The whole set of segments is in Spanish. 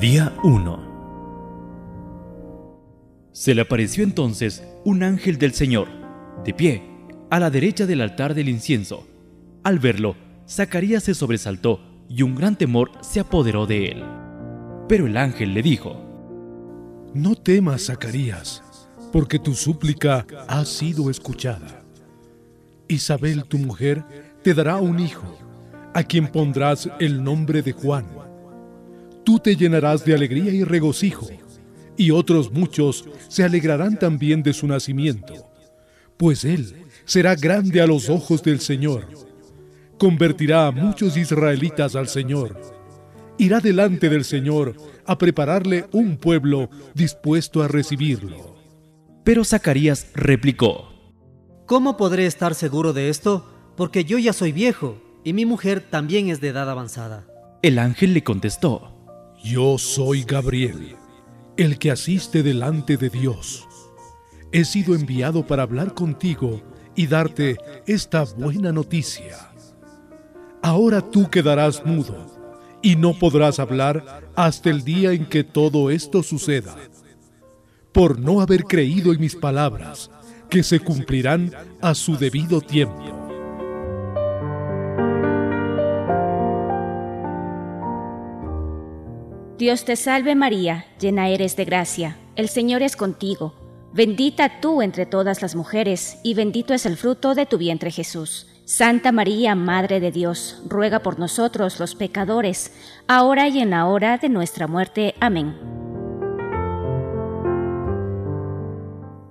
Día 1 Se le apareció entonces un ángel del Señor, de pie, a la derecha del altar del incienso. Al verlo, Zacarías se sobresaltó y un gran temor se apoderó de él. Pero el ángel le dijo, No temas, Zacarías, porque tu súplica ha sido escuchada. Isabel, tu mujer, te dará un hijo, a quien pondrás el nombre de Juan. Tú te llenarás de alegría y regocijo, y otros muchos se alegrarán también de su nacimiento, pues él será grande a los ojos del Señor. Convertirá a muchos israelitas al Señor. Irá delante del Señor a prepararle un pueblo dispuesto a recibirlo. Pero Zacarías replicó, ¿Cómo podré estar seguro de esto? Porque yo ya soy viejo y mi mujer también es de edad avanzada. El ángel le contestó, Yo soy Gabriel, el que asiste delante de Dios. He sido enviado para hablar contigo y darte esta buena noticia. Ahora tú quedarás mudo y no podrás hablar hasta el día en que todo esto suceda, por no haber creído en mis palabras, que se cumplirán a su debido tiempo. Dios te salve María, llena eres de gracia, el Señor es contigo, bendita tú entre todas las mujeres, y bendito es el fruto de tu vientre Jesús. Santa María, Madre de Dios, ruega por nosotros los pecadores, ahora y en la hora de nuestra muerte. Amén.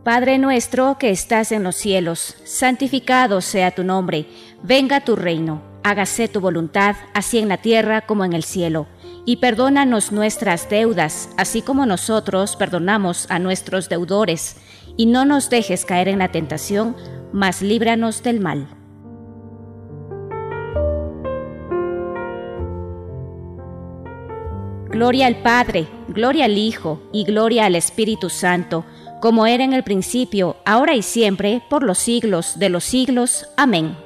Padre nuestro que estás en los cielos, santificado sea tu nombre, venga tu reino, hágase tu voluntad, así en la tierra como en el cielo y perdónanos nuestras deudas, así como nosotros perdonamos a nuestros deudores, y no nos dejes caer en la tentación, mas líbranos del mal. Gloria al Padre, gloria al Hijo y gloria al Espíritu Santo, como era en el principio, ahora y siempre, por los siglos de los siglos. Amén.